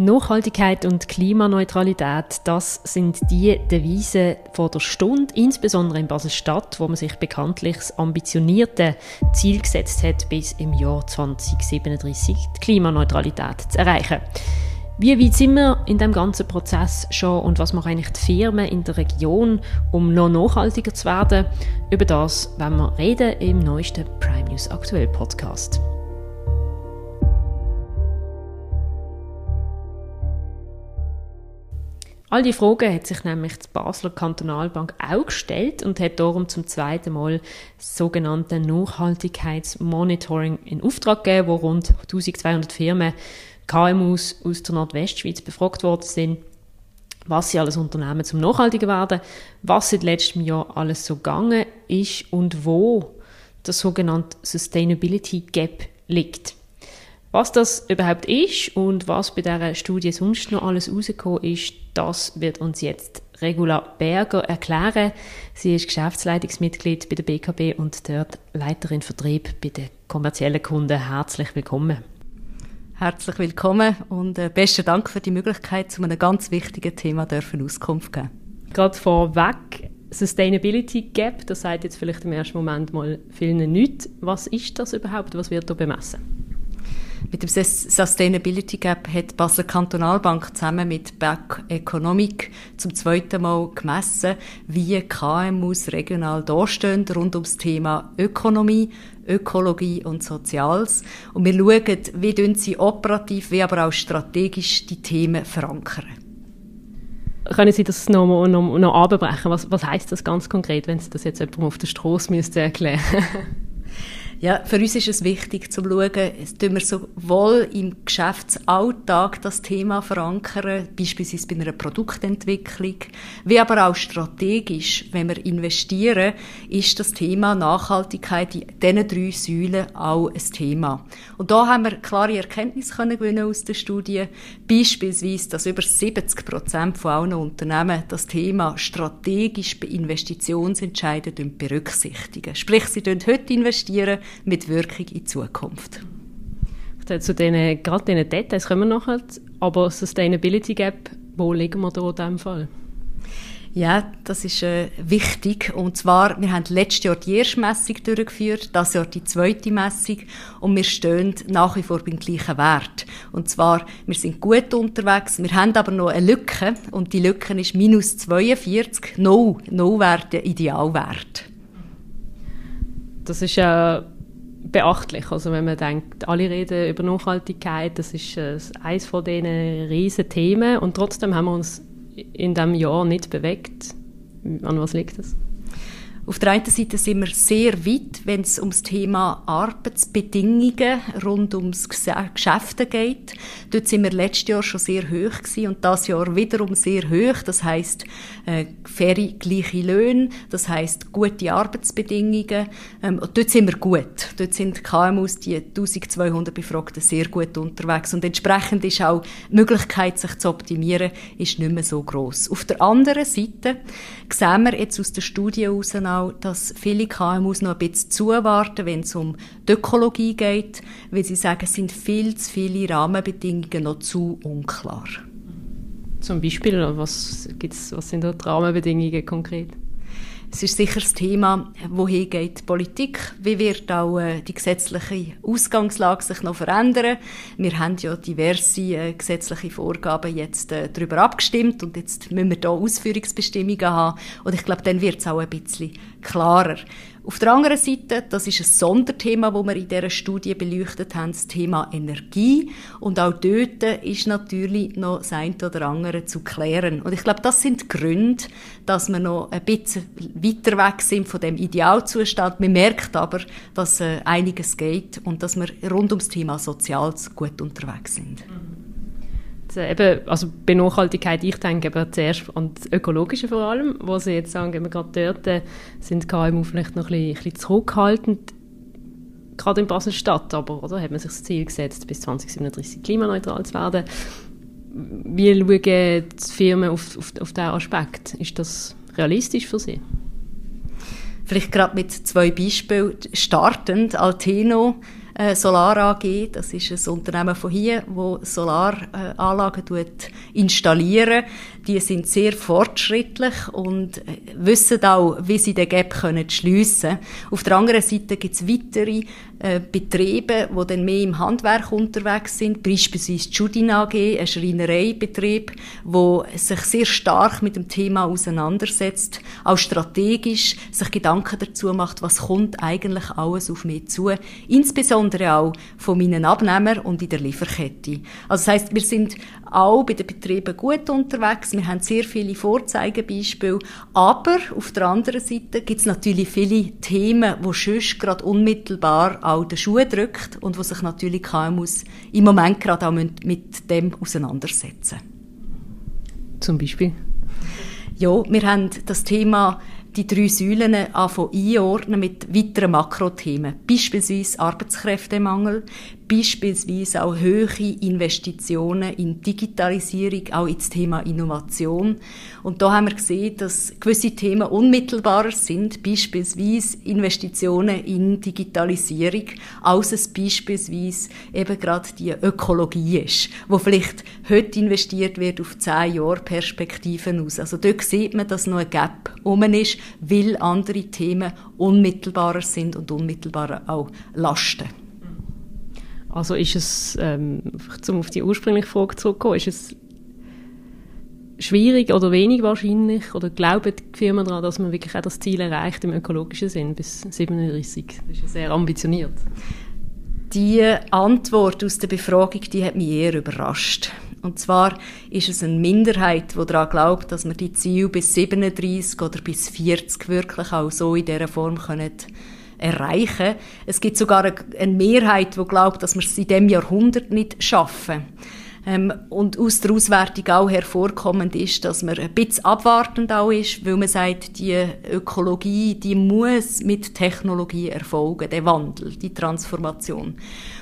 Nachhaltigkeit und Klimaneutralität, das sind die Devisen vor der Stunde, insbesondere in Basel-Stadt, wo man sich bekanntlich das ambitionierte Ziel gesetzt hat, bis im Jahr 2037 die Klimaneutralität zu erreichen. Wie weit sind wir in dem ganzen Prozess schon und was machen eigentlich die Firmen in der Region, um noch nachhaltiger zu werden? Über das werden wir reden im neuesten Prime News Aktuell Podcast. All die Fragen hat sich nämlich die Basler Kantonalbank auch gestellt und hat darum zum zweiten Mal das sogenannte Nachhaltigkeitsmonitoring in Auftrag gegeben, wo rund 1200 Firmen, KMUs aus der Nordwestschweiz befragt worden sind, was sie alles unternehmen zum nachhaltiger werden, was seit letztem Jahr alles so gegangen ist und wo das sogenannte Sustainability Gap liegt. Was das überhaupt ist und was bei dieser Studie sonst noch alles rausgekommen ist, das wird uns jetzt Regula Berger erklären. Sie ist Geschäftsleitungsmitglied bei der BKB und dort Leiterin Vertrieb bei den kommerziellen Kunden. Herzlich willkommen. Herzlich willkommen und äh, besten Dank für die Möglichkeit, zu einem ganz wichtigen Thema dürfen Auskunft geben. Gerade vorweg, Sustainability Gap, das sagt jetzt vielleicht im ersten Moment mal vielen nichts. Was ist das überhaupt? Was wird da bemessen? Mit dem Sustainability Gap hat Basler Kantonalbank zusammen mit Back Economic zum zweiten Mal gemessen, wie KMUs regional dastehen rund ums Thema Ökonomie, Ökologie und Soziales. Und wir schauen, wie sie operativ, wie aber auch strategisch die Themen verankern. Können Sie das noch, noch, noch abbrechen? Was, was heißt das ganz konkret, wenn Sie das jetzt jemandem auf der Straße erklären müssten? Ja, für uns ist es wichtig zu schauen, dass wir sowohl im Geschäftsalltag das Thema verankern, beispielsweise bei einer Produktentwicklung, wie aber auch strategisch, wenn wir investieren, ist das Thema Nachhaltigkeit in diesen drei Säulen auch ein Thema. Und da haben wir klare Erkenntnisse können gewinnen aus der Studie, beispielsweise, dass über 70 Prozent von allen Unternehmen das Thema strategisch bei Investitionsentscheiden berücksichtigen. Sprich, sie heute investieren, mit Wirkung in Zukunft. Zu diesen, gerade diesen Details kommen wir nachher, aber Sustainability Gap, wo liegen wir da in diesem Fall? Ja, das ist äh, wichtig. Und zwar, wir haben letztes Jahr die erste Messung durchgeführt, das Jahr die zweite Messung und wir stehen nach wie vor beim gleichen Wert. Und zwar, wir sind gut unterwegs, wir haben aber noch eine Lücke und die Lücke ist minus 42, no, no Wert, der Idealwert. Das ist ja beachtlich. Also wenn man denkt, alle reden über Nachhaltigkeit, das ist äh, eines von diesen riesen Themen und trotzdem haben wir uns in diesem Jahr nicht bewegt. An was liegt das? Auf der einen Seite sind wir sehr weit, wenn es ums Thema Arbeitsbedingungen rund ums Geschäfte geht. Dort sind wir letztes Jahr schon sehr hoch gewesen und das Jahr wiederum sehr hoch. Das heißt äh, faire gleiche Löhne, das heißt gute Arbeitsbedingungen. Ähm, dort sind wir gut. Dort sind KMUs, die 1200 Befragten, sehr gut unterwegs und entsprechend ist auch die Möglichkeit, sich zu optimieren, ist nicht mehr so groß. Auf der anderen Seite sehen wir jetzt aus der Studie heraus dass viele KMUs noch ein bisschen zuwarten, wenn es um die Ökologie geht, weil sie sagen, es sind viel zu viele Rahmenbedingungen noch zu unklar. Zum Beispiel, was, gibt's, was sind da die Rahmenbedingungen konkret? Es ist sicher das Thema, wohin geht die Politik? Wie wird auch äh, die gesetzliche Ausgangslage sich noch verändern? Wir haben ja diverse äh, gesetzliche Vorgaben jetzt äh, darüber abgestimmt und jetzt müssen wir da Ausführungsbestimmungen haben. Und ich glaube, dann wird es auch ein bisschen klarer. Auf der anderen Seite, das ist ein Sonderthema, das wir in dieser Studie beleuchtet haben, das Thema Energie. Und auch dort ist natürlich noch das eine oder andere zu klären. Und ich glaube, das sind Gründe, dass wir noch ein bisschen weiter weg sind von dem Idealzustand. Man merkt aber, dass äh, einiges geht und dass wir rund ums Thema Soziales gut unterwegs sind. Mhm. Äh, eben, also bei Nachhaltigkeit, ich denke eben zuerst an das Ökologische vor allem, wo sie jetzt sagen, eben gerade dort äh, sind KMU vielleicht noch ein bisschen, ein bisschen zurückhaltend, gerade in Basel-Stadt, aber oder, hat man sich das Ziel gesetzt, bis 2037 klimaneutral zu werden. Wie schauen die Firmen auf, auf, auf diesen Aspekt? Ist das realistisch für sie? Vielleicht gerade mit zwei Beispielen startend. Alteno Solar AG. Das ist ein Unternehmen von hier, wo Solaranlagen äh, installieren. Die sind sehr fortschrittlich und äh, wissen auch, wie sie den Gap können schliessen. Auf der anderen Seite gibt es weitere äh, Betriebe, die dann mehr im Handwerk unterwegs sind, beispielsweise die Judin AG, ein Schreinereibetrieb, wo sich sehr stark mit dem Thema auseinandersetzt, auch strategisch sich Gedanken dazu macht, was kommt eigentlich alles auf mich zu, insbesondere auch von meinen Abnehmern und in der Lieferkette. Also das heißt, wir sind auch bei den Betrieben gut unterwegs, wir haben sehr viele Vorzeigebeispiele, aber auf der anderen Seite gibt es natürlich viele Themen, wo sonst gerade unmittelbar auch den Schuh drückt und wo sich natürlich KMUs im Moment gerade auch mit dem auseinandersetzen. Zum Beispiel? Ja, wir haben das Thema die drei Säulen anfangen einordnen mit weiteren Makrothemen, beispielsweise Arbeitskräftemangel, beispielsweise auch hohe Investitionen in Digitalisierung, auch ins Thema Innovation. Und da haben wir gesehen, dass gewisse Themen unmittelbarer sind, beispielsweise Investitionen in Digitalisierung, als es beispielsweise eben gerade die Ökologie ist, wo vielleicht heute investiert wird auf zehn Jahre Perspektiven aus. Also dort sieht man, dass noch ein Gap um ist, weil andere Themen unmittelbarer sind und unmittelbarer auch lasten. Also ist es, ähm, um auf die ursprüngliche Frage zurückzukommen, ist es schwierig oder wenig wahrscheinlich oder glauben die Firmen daran, dass man wirklich auch das Ziel erreicht im ökologischen Sinn bis 37? Das ist ja sehr ambitioniert. Die Antwort aus der Befragung, die hat mich eher überrascht. Und zwar ist es eine Minderheit, die daran glaubt, dass man die Ziele bis 37 oder bis 40 wirklich auch so in dieser Form können erreichen. Es gibt sogar eine Mehrheit, die glaubt, dass wir es in diesem Jahrhundert nicht schaffen. Ähm, und aus der Auswertung auch hervorkommend ist, dass man ein bisschen abwartend auch ist, weil man sagt, die Ökologie, die muss mit Technologie erfolgen, der Wandel, die Transformation.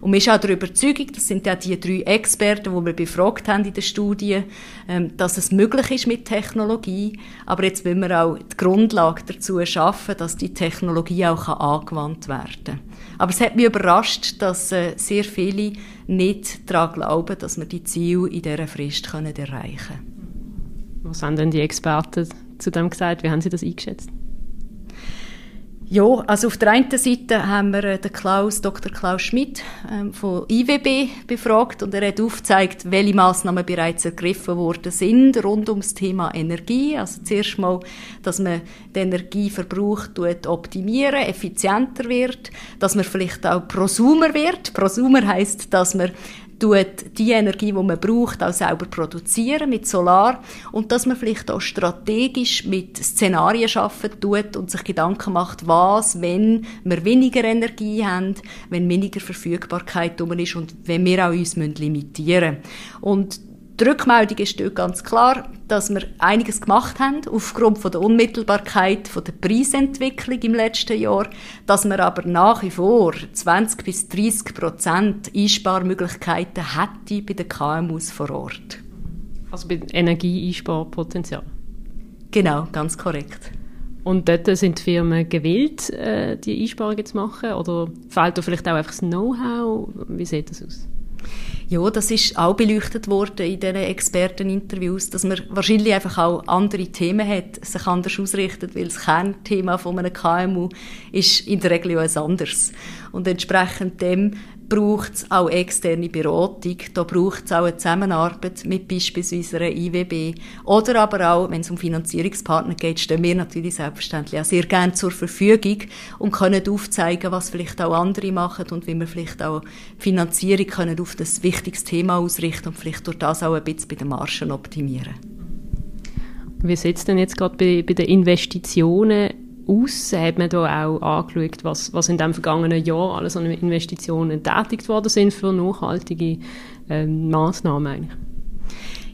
Und wir sind auch der Überzeugung, das sind ja die drei Experten, die wir befragt haben in der Studie, ähm, dass es möglich ist mit Technologie. Aber jetzt wollen wir auch die Grundlage dazu schaffen, dass die Technologie auch angewandt werden kann. Aber es hat mich überrascht, dass äh, sehr viele nicht daran glauben, dass wir die Ziele in dieser Frist erreichen können. Was haben denn die Experten zu dem gesagt? Wie haben sie das eingeschätzt? Ja, also auf der einen Seite haben wir äh, den Klaus, Dr. Klaus Schmidt ähm, von IWB befragt und er hat aufgezeigt, welche Maßnahmen bereits ergriffen worden sind rund ums Thema Energie. Also zuerst mal, dass man den Energieverbrauch optimieren, effizienter wird, dass man vielleicht auch Prosumer wird. Prosumer heißt, dass man tut die Energie, die man braucht, auch selber produzieren mit Solar und dass man vielleicht auch strategisch mit Szenarien schaffen tut und sich Gedanken macht, was, wenn wir weniger Energie haben, wenn weniger Verfügbarkeit um ist und wenn wir auch uns limitieren müssen. Und die Rückmeldung ist dort ganz klar, dass wir einiges gemacht haben, aufgrund von der Unmittelbarkeit von der Preisentwicklung im letzten Jahr, dass wir aber nach wie vor 20 bis 30 Prozent Einsparmöglichkeiten hätte bei den KMUs vor Ort. Also bei Energieeinsparpotenzial? Genau, ganz korrekt. Und dort sind die Firmen gewillt, äh, die Einsparungen zu machen? Oder fehlt da vielleicht auch einfach das Know-how? Wie sieht das aus? Ja, das ist auch beleuchtet worden in diesen Experteninterviews, dass man wahrscheinlich einfach auch andere Themen hat, sich anders ausrichtet, weil das Kernthema von einem KMU ist in der Regel ja ein anderes. Und entsprechend dem braucht es auch externe Beratung, da braucht es auch eine Zusammenarbeit mit beispielsweise einer IWB oder aber auch, wenn es um Finanzierungspartner geht, stehen wir natürlich selbstverständlich auch sehr gerne zur Verfügung und können aufzeigen, was vielleicht auch andere machen und wie wir vielleicht auch Finanzierung können auf das wichtiges Thema ausrichten und vielleicht durch das auch ein bisschen bei den Margen optimieren. Wie sieht es denn jetzt gerade bei, bei den Investitionen aus? Hat man da auch angeschaut, was, was in dem vergangenen Jahr alles an Investitionen tätigt worden sind für nachhaltige ähm, Massnahmen eigentlich?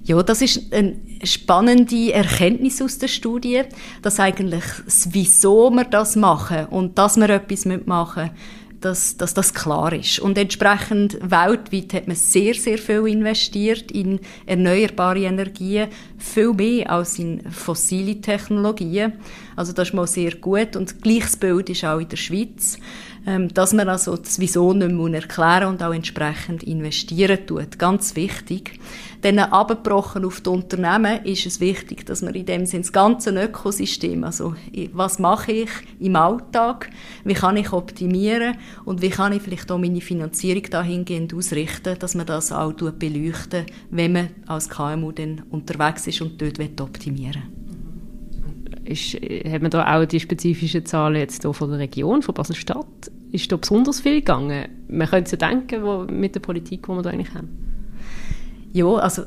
Ja, das ist eine spannende Erkenntnis aus der Studie, dass eigentlich das Wieso wir das machen und dass wir etwas machen müssen, dass, dass das klar ist. Und entsprechend weltweit hat man sehr, sehr viel investiert in erneuerbare Energien, viel mehr als in fossile Technologien. Also das ist mal sehr gut. Und gleiches Bild ist auch in der Schweiz. Ähm, dass man also das Wieso nicht mehr erklären und auch entsprechend investieren tut. Ganz wichtig. Dann abgebrochen auf die Unternehmen ist es wichtig, dass man in dem Sinne das ganze Ökosystem, also was mache ich im Alltag, wie kann ich optimieren und wie kann ich vielleicht auch meine Finanzierung dahingehend ausrichten, dass man das auch beleuchten wenn man als KMU dann unterwegs ist und dort optimieren will. Ist, hat man da auch die spezifischen Zahlen jetzt hier von der Region, von Basel-Stadt? Ist da besonders viel gegangen? Man könnte ja denken, wo, mit der Politik, die wir da eigentlich haben. Ja, also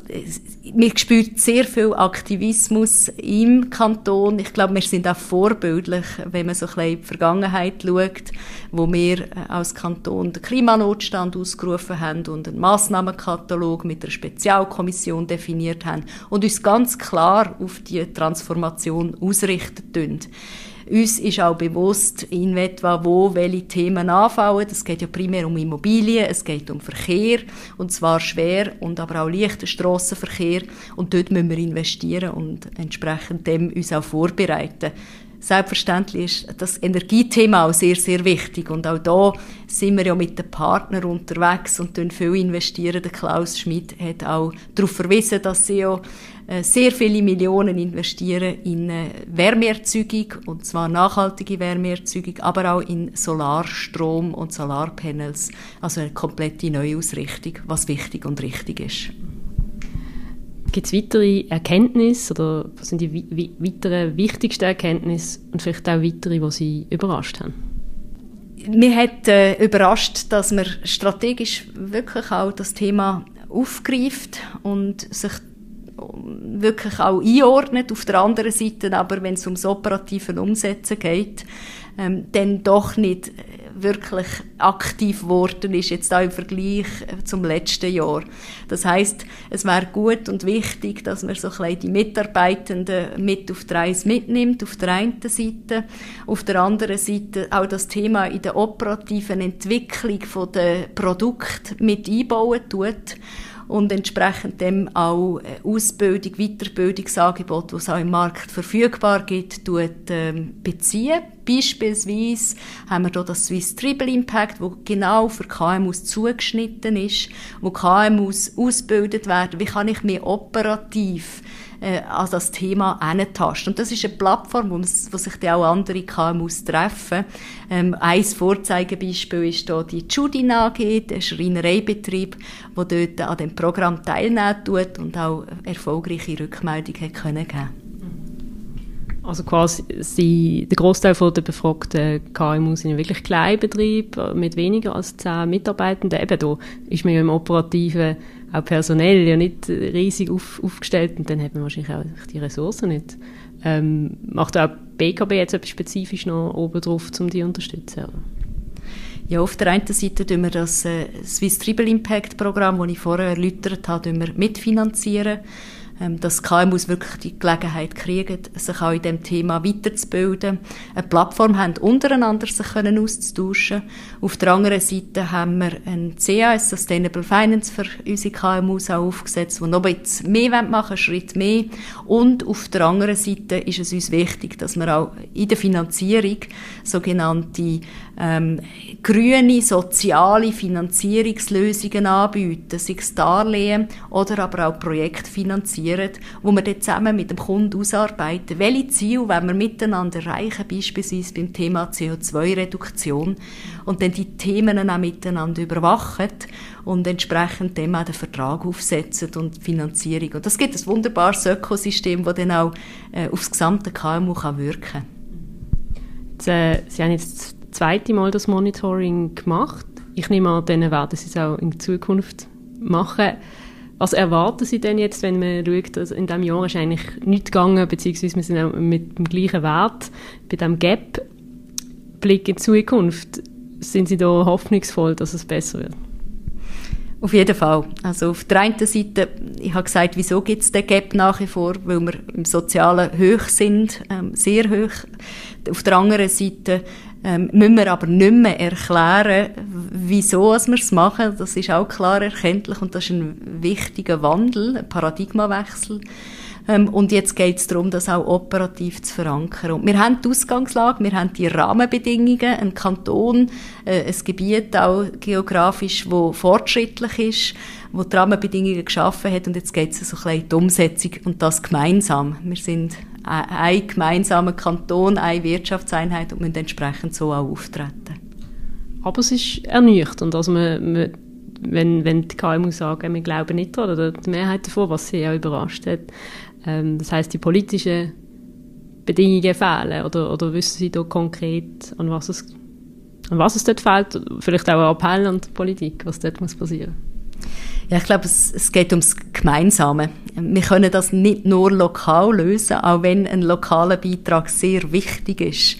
man spürt sehr viel Aktivismus im Kanton. Ich glaube, wir sind auch vorbildlich, wenn man so ein bisschen in die Vergangenheit schaut, wo wir äh, als Kanton den Klimanotstand ausgerufen haben und einen Massnahmenkatalog mit einer Spezialkommission definiert haben und uns ganz klar auf die Transformation ausrichten. Uns ist auch bewusst, in etwa wo welche Themen anfallen. Es geht ja primär um Immobilien, es geht um Verkehr, und zwar schwer und aber auch leichter Strassenverkehr. Und dort müssen wir investieren und entsprechend dem uns auch vorbereiten. Selbstverständlich ist das Energiethema auch sehr, sehr wichtig. Und auch da sind wir ja mit den Partnern unterwegs und viel investieren. Der Klaus Schmidt hat auch darauf verwiesen, dass sie ja sehr viele Millionen investieren in äh, Wärmeerzeugung, und zwar nachhaltige Wärmeerzeugung, aber auch in Solarstrom und Solarpanels. Also eine komplette Neuausrichtung, was wichtig und richtig ist. Gibt es weitere Erkenntnisse oder was sind die weiteren wichtigsten Erkenntnisse und vielleicht auch weitere, die Sie überrascht haben? Mir hat äh, überrascht, dass man strategisch wirklich auch das Thema aufgreift und sich wirklich auch einordnet. Auf der anderen Seite aber, wenn es ums operative Umsetzen geht, ähm, dann doch nicht wirklich aktiv geworden ist, jetzt auch im Vergleich zum letzten Jahr. Das heißt, es wäre gut und wichtig, dass man so ein die Mitarbeitenden mit auf die Reise mitnimmt, auf der einen Seite. Auf der anderen Seite auch das Thema in der operativen Entwicklung der Produkte mit einbauen tut und entsprechend dem auch äh, Ausbildung, Weiterbildungsangebote, die auch im Markt verfügbar gibt, tut, ähm, beziehen. Beispielsweise haben wir hier das Swiss Triple Impact, wo genau für KMUs zugeschnitten ist, wo KMUs ausgebildet werden. Wie kann ich mehr operativ äh, an das Thema herantasten. Und das ist eine Plattform, wo, wo sich dann auch andere KMUs treffen. Ähm, ein Vorzeigebeispiel ist hier die Judin AG, der Schreinereibetrieb, der dort an dem Programm teilnehmen tut und auch erfolgreiche Rückmeldungen geben also quasi der Großteil der befragten KMU sind wirklich Kleinbetriebe mit weniger als zehn Mitarbeitenden. Eben da ist man ja im operativen auch personell ja nicht riesig auf, aufgestellt und dann hat man wahrscheinlich auch die Ressourcen nicht. Ähm, macht auch BKB jetzt etwas spezifisch noch oben drauf, um die zu unterstützen? Ja, auf der einen Seite tun wir das äh, Swiss Triple Impact Programm, das ich vorher erläutert habe, mitfinanzieren dass KMUs wirklich die Gelegenheit kriegen, sich auch in dem Thema weiterzubilden, eine Plattform haben, untereinander sich können auszutauschen. Auf der anderen Seite haben wir ein CAS, Sustainable Finance, für unsere KMUs auch aufgesetzt, die noch bisschen mehr machen wollen, Schritt mehr. Und auf der anderen Seite ist es uns wichtig, dass wir auch in der Finanzierung sogenannte ähm, grüne, soziale Finanzierungslösungen anbieten, sei es Darlehen oder aber auch Projektfinanzieren, wo wir dann zusammen mit dem Kunden ausarbeiten, welche Ziele wollen wir miteinander erreichen, beispielsweise beim Thema CO2-Reduktion und dann die Themen auch miteinander überwachen und entsprechend dem auch den Vertrag aufsetzen und die Finanzierung. Und das gibt ein wunderbares Ökosystem, das dann auch äh, aufs gesamte KMU kann wirken kann. Äh, Sie haben jetzt zweite Mal das Monitoring gemacht. Ich nehme an, dann werden Sie es auch in Zukunft machen. Was erwarten Sie denn jetzt, wenn man schaut, also in diesem Jahr ist eigentlich nichts gegangen, beziehungsweise wir sind auch mit dem gleichen Wert bei diesem Gap. Blick in die Zukunft, sind Sie da hoffnungsvoll, dass es besser wird? Auf jeden Fall. Also auf der einen Seite, ich habe gesagt, wieso gibt es den Gap nach wie vor? Weil wir im Sozialen hoch sind, ähm, sehr hoch. Auf der anderen Seite ähm, müssen wir aber nicht mehr erklären, wieso wir es machen. Das ist auch klar erkenntlich und das ist ein wichtiger Wandel, ein Paradigmawechsel. Ähm, und jetzt geht es darum, das auch operativ zu verankern. Und wir haben die Ausgangslage, wir haben die Rahmenbedingungen, ein Kanton, äh, ein Gebiet auch geografisch, wo fortschrittlich ist, wo die Rahmenbedingungen geschaffen hat und jetzt geht es so ein bisschen in die Umsetzung und das gemeinsam. Wir sind ein gemeinsamer Kanton, eine Wirtschaftseinheit und müssen entsprechend so auch auftreten. Aber es ist ernüchternd, also man, man wenn, wenn die KMU sagen, wir glauben nicht dran, oder die Mehrheit davon, was sie auch überrascht hat. Ähm, das heißt, die politischen Bedingungen fehlen, oder, oder wissen Sie da konkret, an was es, an was es dort fehlt? Vielleicht auch ein Appell an die Politik, was dort muss passieren ja, ich glaube, es, es geht ums Gemeinsame. Wir können das nicht nur lokal lösen, auch wenn ein lokaler Beitrag sehr wichtig ist.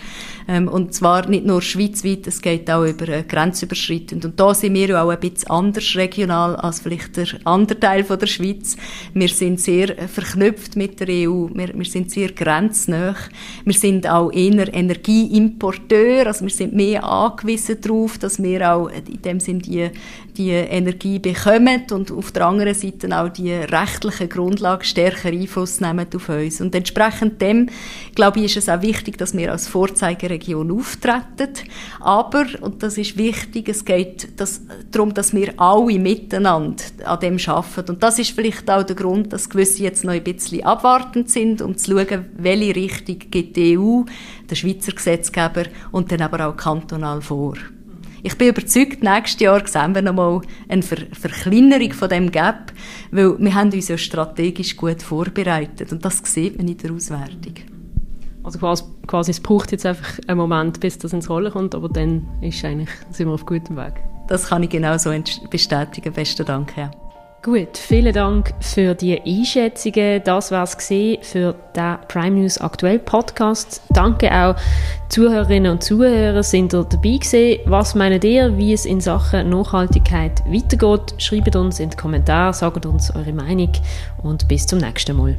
Ähm, und zwar nicht nur schweizweit, es geht auch über äh, grenzüberschreitend. Und da sind wir auch ein bisschen anders regional als vielleicht der andere Teil der Schweiz. Wir sind sehr äh, verknüpft mit der EU, wir, wir sind sehr grenznah. Wir sind auch eher Energieimporteur, also wir sind mehr angewiesen darauf, dass wir auch in dem Sinn die, die Energie bekommen und auf der anderen Seite auch die rechtlichen Grundlagen stärker Einfluss nehmen auf uns. Und entsprechend dem, glaube ich, ist es auch wichtig, dass wir als Vorzeigeregion Region auftreten. Aber, und das ist wichtig, es geht das, darum, dass wir alle miteinander an dem arbeiten. Und das ist vielleicht auch der Grund, dass gewisse jetzt noch ein bisschen abwartend sind, um zu schauen, welche Richtung geht die EU, der Schweizer Gesetzgeber und dann aber auch kantonal vor. Ich bin überzeugt, nächstes Jahr sehen wir nochmal eine Ver Verkleinerung von dem Gap, weil wir haben uns ja strategisch gut vorbereitet und das sieht man in der Auswertung. Also quasi, quasi, es braucht jetzt einfach einen Moment, bis das ins Rollen kommt, aber dann ist eigentlich, sind wir auf gutem Weg. Das kann ich genau so bestätigen. Besten Dank, ja. Gut, vielen Dank für die Einschätzungen. Das war es für den Prime News Aktuell Podcast. Danke auch Zuhörerinnen und Zuhörer sind ihr dabei gewesen. Was meint ihr, wie es in Sachen Nachhaltigkeit weitergeht? Schreibt uns in die Kommentare, sagt uns eure Meinung und bis zum nächsten Mal.